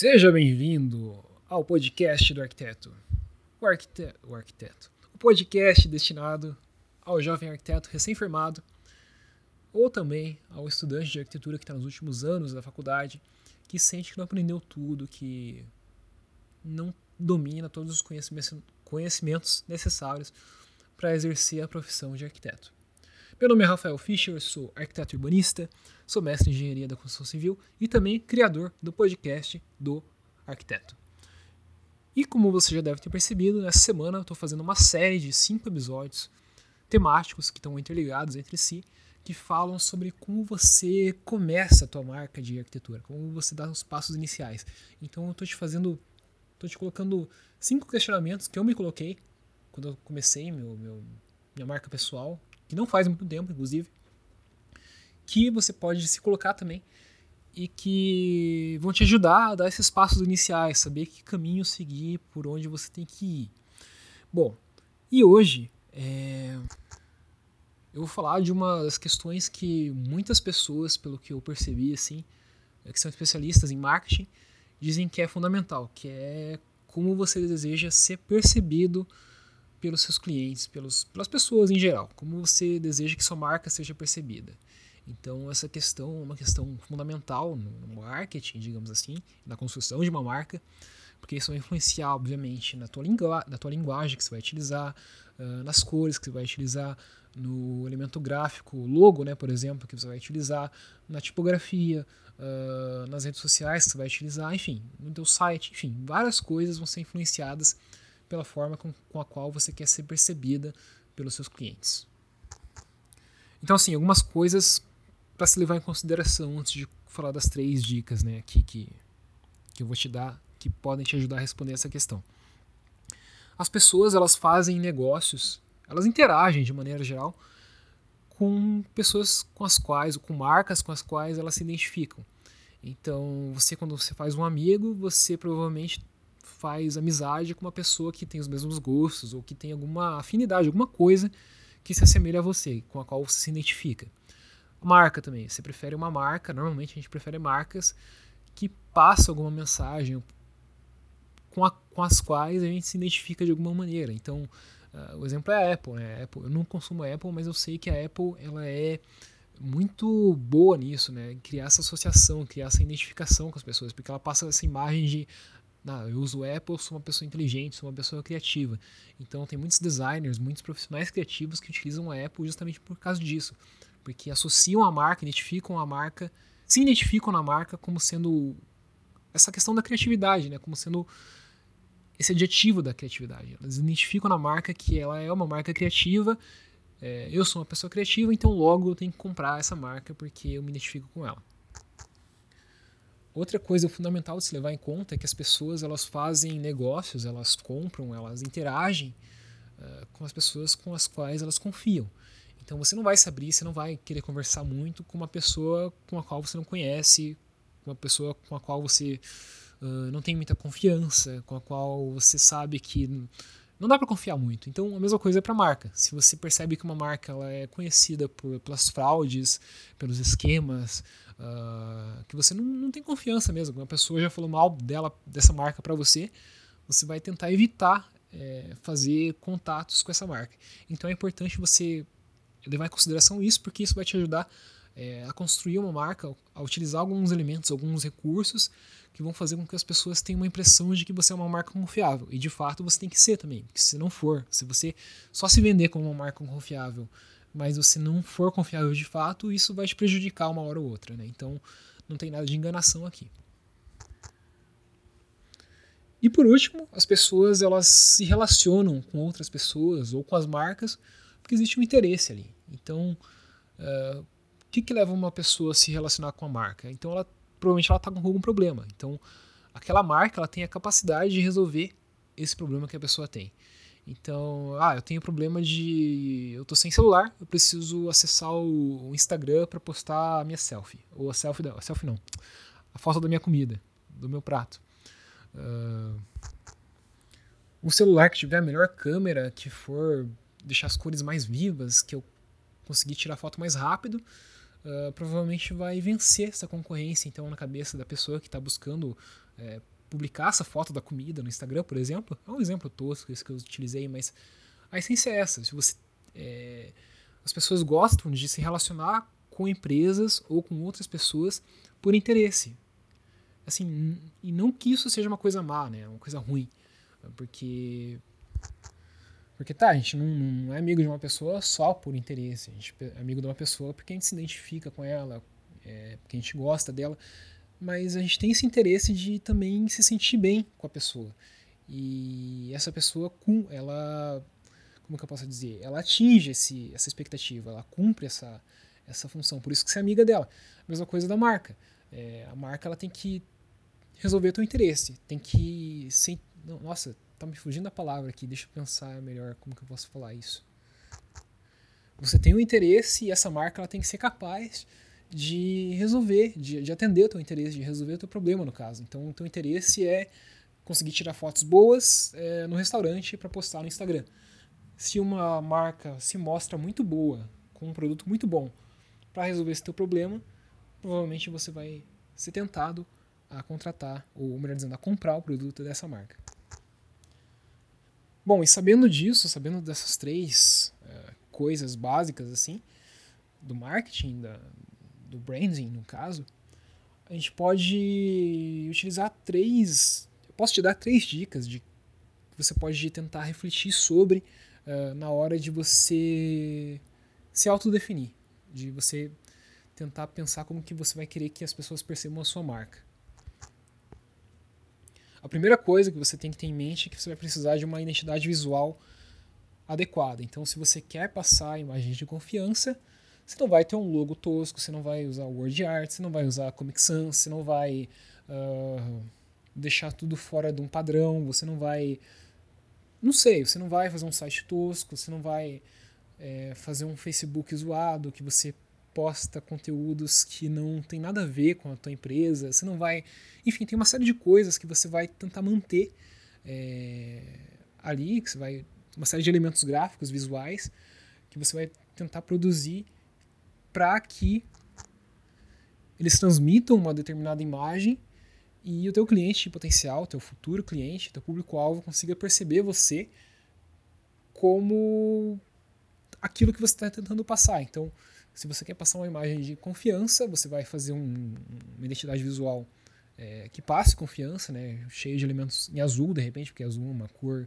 Seja bem-vindo ao podcast do arquiteto. O, arquiteto. o arquiteto. O podcast destinado ao jovem arquiteto recém-formado ou também ao estudante de arquitetura que está nos últimos anos da faculdade, que sente que não aprendeu tudo, que não domina todos os conhecimentos necessários para exercer a profissão de arquiteto. Meu nome é Rafael Fischer, sou arquiteto urbanista, sou mestre em engenharia da construção civil e também criador do podcast do arquiteto. E como você já deve ter percebido, nessa semana eu estou fazendo uma série de cinco episódios temáticos que estão interligados entre si, que falam sobre como você começa a tua marca de arquitetura, como você dá os passos iniciais. Então eu estou te fazendo, estou te colocando cinco questionamentos que eu me coloquei quando eu comecei meu, meu minha marca pessoal, que não faz muito tempo, inclusive, que você pode se colocar também e que vão te ajudar a dar esses passos iniciais, saber que caminho seguir, por onde você tem que ir. Bom, e hoje é, eu vou falar de uma das questões que muitas pessoas, pelo que eu percebi, assim, é que são especialistas em marketing, dizem que é fundamental, que é como você deseja ser percebido pelos seus clientes, pelos, pelas pessoas em geral, como você deseja que sua marca seja percebida. Então essa questão é uma questão fundamental no marketing, digamos assim, na construção de uma marca, porque isso vai influenciar, obviamente, na tua, lingua na tua linguagem que você vai utilizar, uh, nas cores que você vai utilizar, no elemento gráfico, logo, né, por exemplo, que você vai utilizar, na tipografia, uh, nas redes sociais que você vai utilizar, enfim, no teu site, enfim, várias coisas vão ser influenciadas pela forma com, com a qual você quer ser percebida pelos seus clientes. Então, assim, algumas coisas para se levar em consideração antes de falar das três dicas né, aqui que, que eu vou te dar que podem te ajudar a responder essa questão. As pessoas elas fazem negócios, elas interagem de maneira geral com pessoas com as quais, ou com marcas com as quais elas se identificam. Então, você quando você faz um amigo, você provavelmente faz amizade com uma pessoa que tem os mesmos gostos ou que tem alguma afinidade, alguma coisa que se assemelha a você, com a qual você se identifica. Marca também. Você prefere uma marca, normalmente a gente prefere marcas que passam alguma mensagem com, a, com as quais a gente se identifica de alguma maneira. Então, uh, o exemplo é a Apple, né? Apple. Eu não consumo a Apple, mas eu sei que a Apple ela é muito boa nisso, né? Criar essa associação, criar essa identificação com as pessoas, porque ela passa essa imagem de não, eu uso Apple, sou uma pessoa inteligente, sou uma pessoa criativa. Então tem muitos designers, muitos profissionais criativos que utilizam a Apple justamente por causa disso. Porque associam a marca, identificam a marca, se identificam na marca como sendo essa questão da criatividade, né? Como sendo esse adjetivo da criatividade. Elas identificam na marca que ela é uma marca criativa. É, eu sou uma pessoa criativa, então logo eu tenho que comprar essa marca porque eu me identifico com ela. Outra coisa fundamental de se levar em conta é que as pessoas elas fazem negócios, elas compram, elas interagem uh, com as pessoas com as quais elas confiam. Então você não vai se abrir, você não vai querer conversar muito com uma pessoa com a qual você não conhece, com uma pessoa com a qual você uh, não tem muita confiança, com a qual você sabe que não dá para confiar muito. Então a mesma coisa é para marca. Se você percebe que uma marca ela é conhecida por, pelas fraudes, pelos esquemas, uh, que você não, não tem confiança mesmo. Uma pessoa já falou mal dela, dessa marca para você, você vai tentar evitar é, fazer contatos com essa marca. Então é importante você levar em consideração isso, porque isso vai te ajudar é, a construir uma marca, a utilizar alguns elementos, alguns recursos que vão fazer com que as pessoas tenham uma impressão de que você é uma marca confiável. E de fato você tem que ser também. Porque se não for, se você só se vender como uma marca confiável mas você não for confiável de fato, isso vai te prejudicar uma hora ou outra. Né? Então não tem nada de enganação aqui. E por último, as pessoas elas se relacionam com outras pessoas ou com as marcas porque existe um interesse ali. Então, uh, que, que leva uma pessoa a se relacionar com a marca? Então, ela provavelmente ela está com algum problema. Então, aquela marca ela tem a capacidade de resolver esse problema que a pessoa tem. Então, ah, eu tenho problema de. Eu tô sem celular, eu preciso acessar o Instagram para postar a minha selfie. Ou a selfie, da... a selfie não. A foto da minha comida, do meu prato. Uh... Um celular que tiver a melhor câmera, que for deixar as cores mais vivas, que eu conseguir tirar foto mais rápido, uh, provavelmente vai vencer essa concorrência, então, na cabeça da pessoa que está buscando é, publicar essa foto da comida no Instagram, por exemplo. É um exemplo tosco esse que eu utilizei, mas a essência é essa. Se você, é, as pessoas gostam de se relacionar com empresas ou com outras pessoas por interesse. Assim, e não que isso seja uma coisa má, né? Uma coisa ruim. Porque porque tá, a gente não, não, é amigo de uma pessoa só por interesse. A gente é amigo de uma pessoa porque a gente se identifica com ela, é, porque a gente gosta dela. Mas a gente tem esse interesse de também se sentir bem com a pessoa. E essa pessoa, ela, como que eu posso dizer? Ela atinge esse, essa expectativa, ela cumpre essa, essa função. Por isso que você é amiga dela. Mesma coisa da marca. É, a marca ela tem que resolver o teu interesse. Tem que. Sem, nossa, tá me fugindo a palavra aqui, deixa eu pensar melhor como que eu posso falar isso. Você tem um interesse e essa marca ela tem que ser capaz de resolver, de, de atender o teu interesse, de resolver o teu problema no caso. Então o teu interesse é conseguir tirar fotos boas é, no restaurante para postar no Instagram. Se uma marca se mostra muito boa, com um produto muito bom para resolver esse teu problema, provavelmente você vai ser tentado a contratar, ou melhor dizendo, a comprar o produto dessa marca. Bom, e sabendo disso, sabendo dessas três é, coisas básicas assim, do marketing, da, do branding no caso, a gente pode utilizar três. Eu posso te dar três dicas de que você pode tentar refletir sobre uh, na hora de você se autodefinir, de você tentar pensar como que você vai querer que as pessoas percebam a sua marca. A primeira coisa que você tem que ter em mente é que você vai precisar de uma identidade visual adequada. Então, se você quer passar imagens de confiança, você não vai ter um logo tosco, você não vai usar word art, você não vai usar Comic Sans, você não vai uh, deixar tudo fora de um padrão, você não vai. Não sei, você não vai fazer um site tosco, você não vai é, fazer um Facebook zoado que você posta conteúdos que não tem nada a ver com a tua empresa, você não vai. Enfim, tem uma série de coisas que você vai tentar manter é, ali, que você vai. Uma série de elementos gráficos, visuais, que você vai tentar produzir para que eles transmitam uma determinada imagem e o teu cliente potencial, teu futuro cliente, teu público-alvo consiga perceber você como aquilo que você está tentando passar. Então, se você quer passar uma imagem de confiança, você vai fazer um, uma identidade visual é, que passe confiança, né, cheio de elementos em azul, de repente, porque azul é uma cor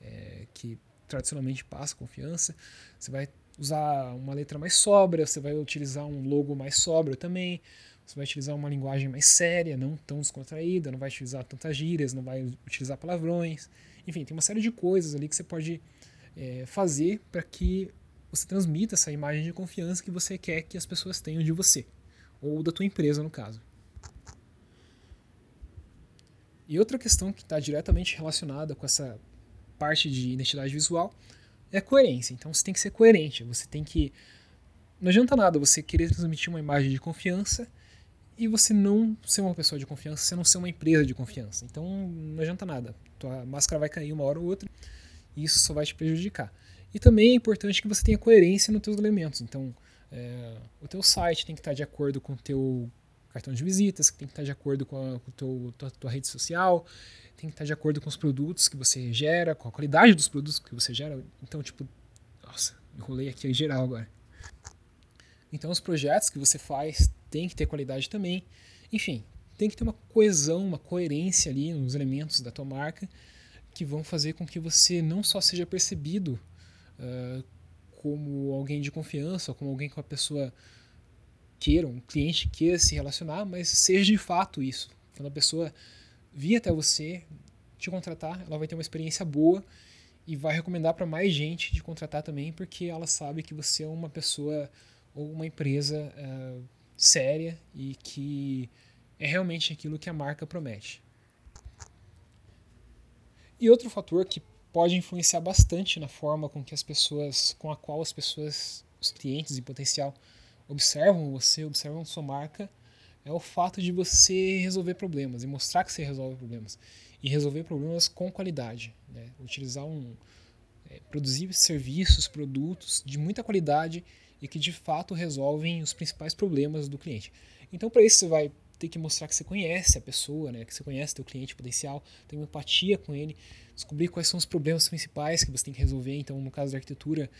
é, que tradicionalmente passa confiança. Você vai usar uma letra mais sóbria, você vai utilizar um logo mais sóbrio também, você vai utilizar uma linguagem mais séria, não tão descontraída, não vai utilizar tantas gírias, não vai utilizar palavrões. Enfim, tem uma série de coisas ali que você pode é, fazer para que você transmita essa imagem de confiança que você quer que as pessoas tenham de você, ou da tua empresa, no caso. E outra questão que está diretamente relacionada com essa parte de identidade visual é coerência. Então você tem que ser coerente, você tem que. Não adianta nada você querer transmitir uma imagem de confiança e você não ser uma pessoa de confiança, você não ser uma empresa de confiança. Então não adianta nada. Tua máscara vai cair uma hora ou outra e isso só vai te prejudicar. E também é importante que você tenha coerência nos teus elementos. Então, é, o teu site tem que estar de acordo com o teu cartão de visitas, tem que estar de acordo com a com teu, tua, tua rede social, tem que estar de acordo com os produtos que você gera, com a qualidade dos produtos que você gera. Então, tipo, nossa, enrolei aqui em geral agora. Então, os projetos que você faz tem que ter qualidade também. Enfim, tem que ter uma coesão, uma coerência ali nos elementos da tua marca que vão fazer com que você não só seja percebido uh, como alguém de confiança, como alguém que a pessoa queira, um cliente queira se relacionar, mas seja de fato isso. Quando a pessoa vir até você, te contratar, ela vai ter uma experiência boa e vai recomendar para mais gente de contratar também, porque ela sabe que você é uma pessoa ou uma empresa uh, séria e que é realmente aquilo que a marca promete. E outro fator que pode influenciar bastante na forma com que as pessoas, com a qual as pessoas, os clientes em potencial observam você, observam sua marca, é o fato de você resolver problemas e mostrar que você resolve problemas e resolver problemas com qualidade, né? utilizar um é, produzir serviços, produtos de muita qualidade e que de fato resolvem os principais problemas do cliente. Então, para isso, você vai ter que mostrar que você conhece a pessoa, né, que você conhece teu cliente potencial, tem uma empatia com ele, descobrir quais são os problemas principais que você tem que resolver. Então, no caso da arquitetura,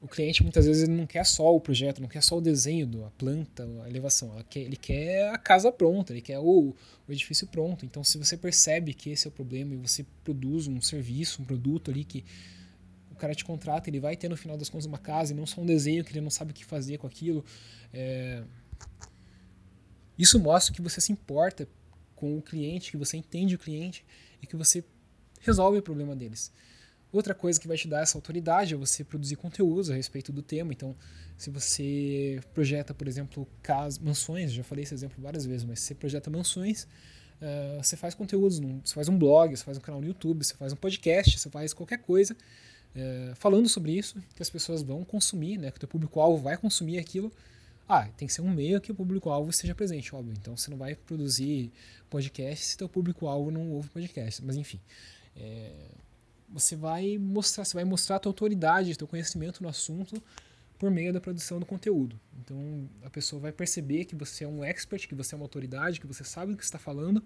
o cliente muitas vezes ele não quer só o projeto, não quer só o desenho da planta, a elevação, ele quer a casa pronta, ele quer o, o, edifício pronto. Então, se você percebe que esse é o problema e você produz um serviço, um produto ali que o cara te contrata, ele vai ter no final das contas uma casa e não só um desenho que ele não sabe o que fazer com aquilo. É... Isso mostra que você se importa com o cliente, que você entende o cliente e que você resolve o problema deles. Outra coisa que vai te dar essa autoridade é você produzir conteúdos a respeito do tema. Então, se você projeta, por exemplo, casas, mansões, já falei esse exemplo várias vezes, mas se você projeta mansões, uh, você faz conteúdos, você faz um blog, você faz um canal no YouTube, você faz um podcast, você faz qualquer coisa uh, falando sobre isso, que as pessoas vão consumir, né, que o teu público-alvo vai consumir aquilo. Ah, tem que ser um meio que o público-alvo esteja presente, óbvio. Então, você não vai produzir podcast se teu público-alvo não ouve podcast. Mas, enfim. É, você vai mostrar, você vai mostrar a tua autoridade, teu conhecimento no assunto por meio da produção do conteúdo. Então a pessoa vai perceber que você é um expert, que você é uma autoridade, que você sabe o que está falando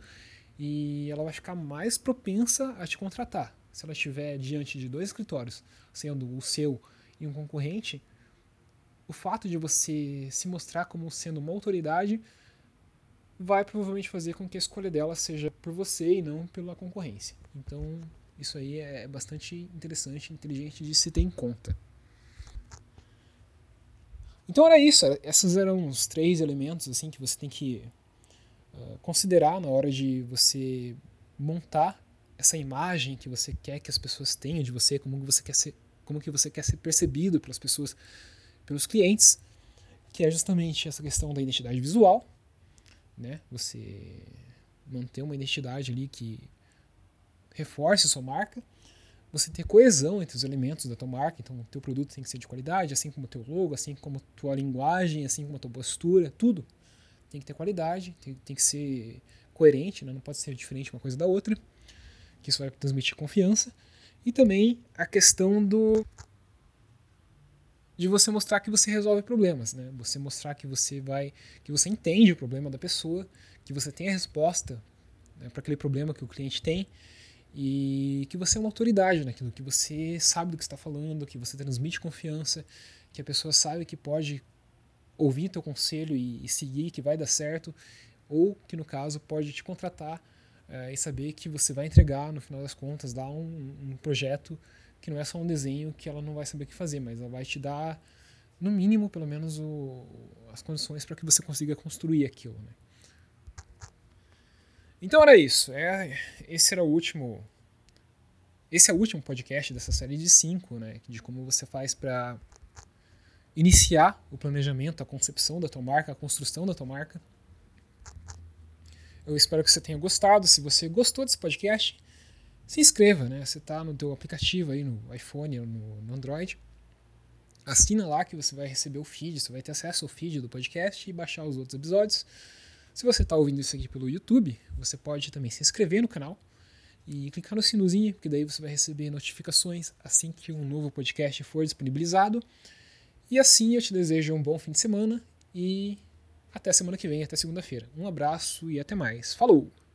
e ela vai ficar mais propensa a te contratar. Se ela estiver diante de dois escritórios, sendo o seu e um concorrente, o fato de você se mostrar como sendo uma autoridade vai provavelmente fazer com que a escolha dela seja por você e não pela concorrência. Então, isso aí é bastante interessante, inteligente de se ter em conta. Então era isso, esses eram os três elementos assim que você tem que uh, considerar na hora de você montar essa imagem que você quer que as pessoas tenham de você, como que você quer ser, como que você quer ser percebido pelas pessoas, pelos clientes, que é justamente essa questão da identidade visual, né? Você manter uma identidade ali que reforce sua marca, você ter coesão entre os elementos da tua marca, então o teu produto tem que ser de qualidade, assim como o teu logo, assim como a tua linguagem, assim como a tua postura, tudo tem que ter qualidade, tem, tem que ser coerente, né? não pode ser diferente uma coisa da outra, que isso vai transmitir confiança. E também a questão do de você mostrar que você resolve problemas, né? Você mostrar que você vai, que você entende o problema da pessoa, que você tem a resposta né, para aquele problema que o cliente tem e que você é uma autoridade naquilo, que você sabe do que está falando, que você transmite confiança, que a pessoa sabe que pode ouvir teu conselho e, e seguir, que vai dar certo, ou que no caso pode te contratar é, e saber que você vai entregar, no final das contas, dar um, um, projeto que não é só um desenho que ela não vai saber o que fazer, mas ela vai te dar, no mínimo, pelo menos, o, as condições para que você consiga construir aquilo. Né? Então era isso. É, esse era o último. Esse é o último podcast dessa série de cinco, né? De como você faz para iniciar o planejamento, a concepção da tua marca, a construção da tua marca. Eu espero que você tenha gostado. Se você gostou desse podcast, se inscreva, né? Você está no teu aplicativo aí no iPhone ou no, no Android. Assina lá que você vai receber o feed, você vai ter acesso ao feed do podcast e baixar os outros episódios. Se você está ouvindo isso aqui pelo YouTube, você pode também se inscrever no canal e clicar no sinuzinho, porque daí você vai receber notificações assim que um novo podcast for disponibilizado. E assim eu te desejo um bom fim de semana e até semana que vem, até segunda-feira. Um abraço e até mais. Falou!